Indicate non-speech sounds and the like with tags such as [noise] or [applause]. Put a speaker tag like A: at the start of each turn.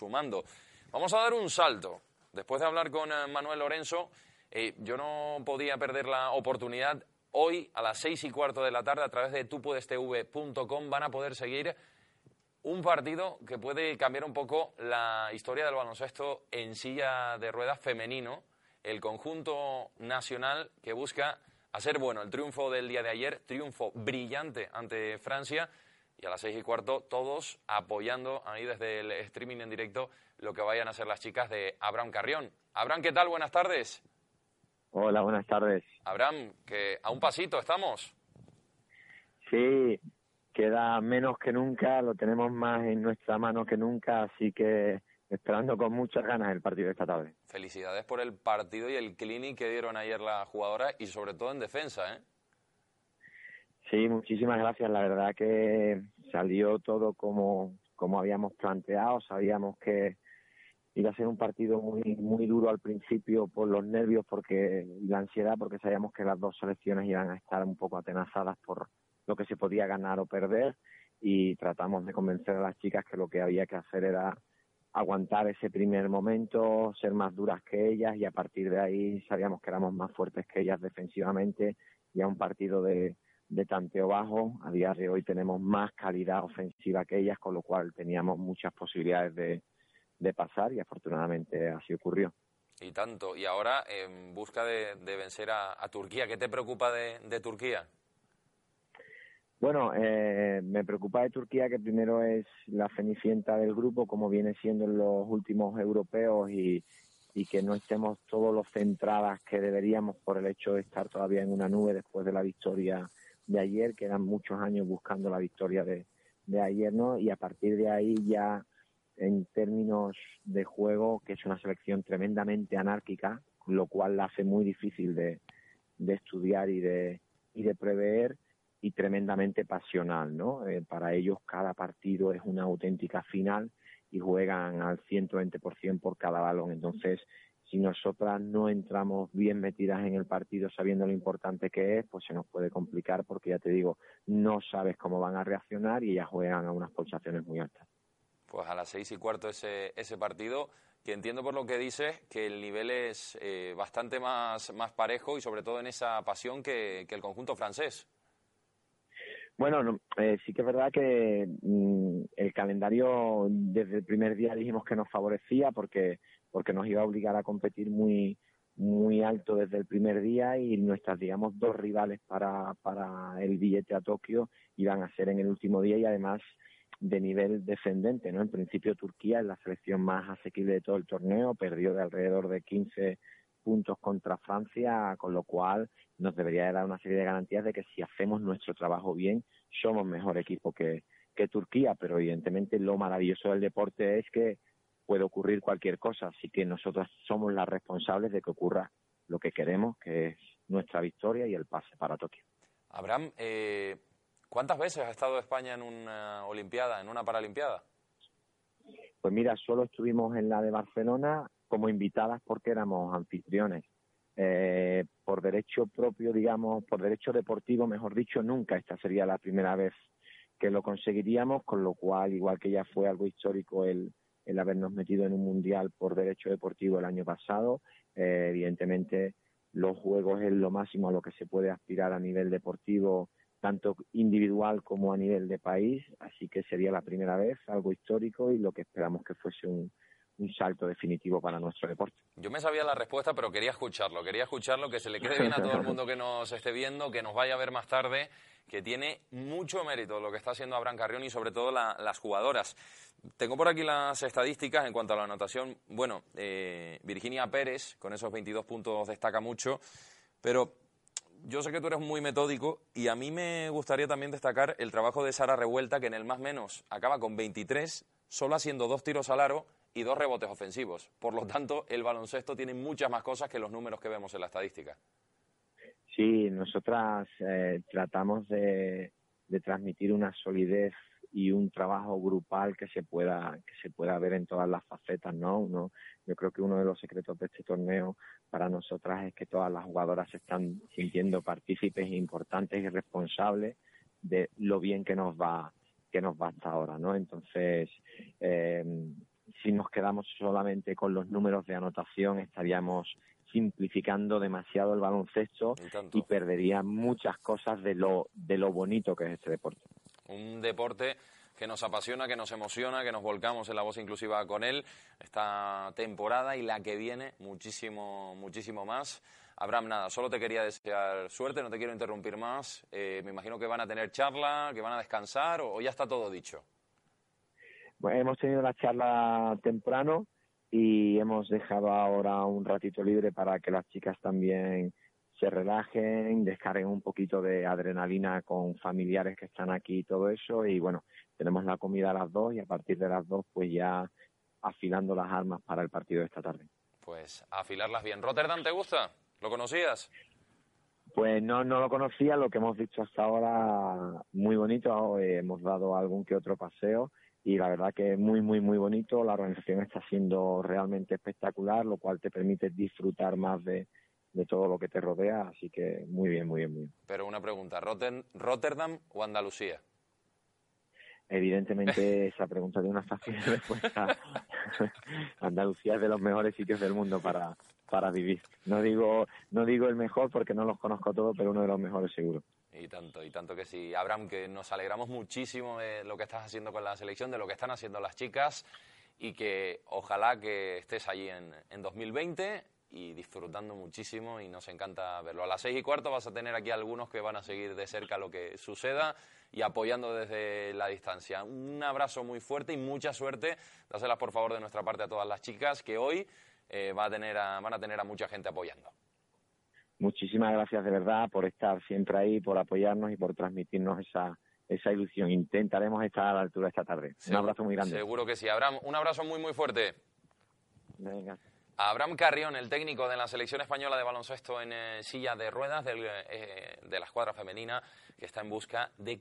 A: sumando. Vamos a dar un salto. Después de hablar con eh, Manuel Lorenzo, eh, yo no podía perder la oportunidad. Hoy, a las seis y cuarto de la tarde, a través de tupudestv.com, van a poder seguir un partido que puede cambiar un poco la historia del baloncesto en silla de ruedas femenino. El conjunto nacional que busca hacer bueno el triunfo del día de ayer, triunfo brillante ante Francia. Y a las seis y cuarto, todos apoyando ahí desde el streaming en directo lo que vayan a ser las chicas de Abraham Carrión. Abraham, ¿qué tal? Buenas tardes.
B: Hola, buenas tardes.
A: Abraham, que a un pasito estamos.
B: Sí, queda menos que nunca, lo tenemos más en nuestra mano que nunca, así que esperando con muchas ganas el partido de esta tarde.
A: Felicidades por el partido y el clinic que dieron ayer las jugadoras y sobre todo en defensa, ¿eh?
B: Sí, muchísimas gracias. La verdad que salió todo como, como habíamos planteado. Sabíamos que iba a ser un partido muy muy duro al principio por los nervios porque y la ansiedad porque sabíamos que las dos selecciones iban a estar un poco atenazadas por lo que se podía ganar o perder y tratamos de convencer a las chicas que lo que había que hacer era aguantar ese primer momento, ser más duras que ellas y a partir de ahí sabíamos que éramos más fuertes que ellas defensivamente y a un partido de, de tanteo bajo. A día de hoy tenemos más calidad ofensiva que ellas, con lo cual teníamos muchas posibilidades de, de pasar y afortunadamente así ocurrió.
A: Y tanto. Y ahora en busca de, de vencer a, a, Turquía. ¿Qué te preocupa de, de Turquía?
B: Bueno, eh, me preocupa de Turquía que primero es la cenicienta del grupo, como viene siendo en los últimos europeos, y, y que no estemos todos los centradas que deberíamos por el hecho de estar todavía en una nube después de la victoria de ayer, que eran muchos años buscando la victoria de, de ayer, ¿no? Y a partir de ahí ya en términos de juego, que es una selección tremendamente anárquica, lo cual la hace muy difícil de, de estudiar y de, y de prever y tremendamente pasional, ¿no? Eh, para ellos cada partido es una auténtica final y juegan al 120% por cada balón. Entonces, si nosotras no entramos bien metidas en el partido sabiendo lo importante que es, pues se nos puede complicar porque ya te digo, no sabes cómo van a reaccionar y ellas juegan a unas pulsaciones muy altas.
A: Pues a las seis y cuarto ese, ese partido, que entiendo por lo que dices que el nivel es eh, bastante más, más parejo y sobre todo en esa pasión que, que el conjunto francés.
B: Bueno, no, eh, sí que es verdad que mmm, el calendario desde el primer día dijimos que nos favorecía porque porque nos iba a obligar a competir muy muy alto desde el primer día y nuestras digamos dos rivales para para el billete a Tokio iban a ser en el último día y además de nivel descendente, ¿no? En principio Turquía es la selección más asequible de todo el torneo, perdió de alrededor de 15 puntos contra Francia, con lo cual nos debería de dar una serie de garantías de que si hacemos nuestro trabajo bien, somos mejor equipo que, que Turquía, pero evidentemente lo maravilloso del deporte es que puede ocurrir cualquier cosa, así que nosotros somos las responsables de que ocurra lo que queremos, que es nuestra victoria y el pase para Tokio.
A: Abraham, eh, ¿cuántas veces ha estado España en una Olimpiada, en una Paralimpiada?
B: Pues mira, solo estuvimos en la de Barcelona como invitadas porque éramos anfitriones. Eh, por derecho propio, digamos, por derecho deportivo, mejor dicho, nunca esta sería la primera vez que lo conseguiríamos, con lo cual, igual que ya fue algo histórico el, el habernos metido en un mundial por derecho deportivo el año pasado, eh, evidentemente los juegos es lo máximo a lo que se puede aspirar a nivel deportivo, tanto individual como a nivel de país, así que sería la primera vez, algo histórico y lo que esperamos que fuese un, un salto definitivo para nuestro deporte.
A: Yo me sabía la respuesta, pero quería escucharlo, quería escucharlo, que se le quede bien a todo el mundo que nos esté viendo, que nos vaya a ver más tarde, que tiene mucho mérito lo que está haciendo Abraham Carrión y sobre todo la, las jugadoras. Tengo por aquí las estadísticas en cuanto a la anotación. Bueno, eh, Virginia Pérez con esos 22 puntos destaca mucho, pero yo sé que tú eres muy metódico y a mí me gustaría también destacar el trabajo de Sara Revuelta, que en el más menos acaba con 23, solo haciendo dos tiros al aro y dos rebotes ofensivos. Por lo tanto, el baloncesto tiene muchas más cosas que los números que vemos en la estadística.
B: Sí, nosotras eh, tratamos de, de, transmitir una solidez y un trabajo grupal que se pueda que se pueda ver en todas las facetas, ¿no? Yo creo que uno de los secretos de este torneo para nosotras es que todas las jugadoras se están sintiendo partícipes importantes y responsables de lo bien que nos va que nos va hasta ahora, ¿no? Entonces, eh, si nos quedamos solamente con los números de anotación estaríamos simplificando demasiado el baloncesto y, perdería muchas cosas de lo, de lo bonito que es este deporte.
A: Un deporte que nos apasiona, que nos emociona, que nos volcamos en la voz inclusiva con él esta temporada y la que viene muchísimo, muchísimo más. Abraham, nada, solo te quería desear suerte, no te quiero interrumpir más. Eh, me imagino que van a tener charla, que van a descansar o, ya está todo dicho.
B: Bueno, hemos tenido la charla temprano y hemos dejado ahora un ratito libre para que las chicas también se relajen, descarguen un poquito de adrenalina con familiares que están aquí y todo eso. Y bueno, tenemos la comida a las dos y a partir de las dos pues ya afilando las armas para el partido de esta tarde.
A: Pues afilarlas bien. ¿Rotterdam te gusta? ¿Lo conocías?
B: Pues no, no lo conocía, lo que hemos visto hasta ahora muy bonito, hemos dado algún que otro paseo y la verdad que es muy, muy, muy bonito, la organización está siendo realmente espectacular, lo cual te permite disfrutar más de, de todo lo que te rodea, así que muy bien, muy bien, muy bien.
A: Pero una pregunta, ¿Rotterdam o Andalucía?
B: Evidentemente [laughs] esa pregunta tiene una fácil respuesta. [laughs] Andalucía es de los mejores sitios del mundo para, para vivir. No digo, no digo el mejor porque no los conozco todos, pero uno de los mejores seguro.
A: Y tanto, y tanto que sí. Abraham, que nos alegramos muchísimo de lo que estás haciendo con la selección, de lo que están haciendo las chicas y que ojalá que estés allí en, en 2020 y disfrutando muchísimo y nos encanta verlo. A las seis y cuarto vas a tener aquí algunos que van a seguir de cerca lo que suceda y apoyando desde la distancia. Un abrazo muy fuerte y mucha suerte. Dáselas por favor de nuestra parte a todas las chicas que hoy eh, va a tener van a tener a mucha gente apoyando.
B: Muchísimas gracias de verdad por estar siempre ahí, por apoyarnos y por transmitirnos esa, esa ilusión. Intentaremos estar a la altura esta tarde. un abrazo muy grande.
A: Seguro que sí. Abraham, un abrazo muy, muy fuerte.
B: Venga.
A: Abraham Carrión, el técnico de la selección española de baloncesto en eh, silla de ruedas del, eh, de la escuadra femenina, que está en busca de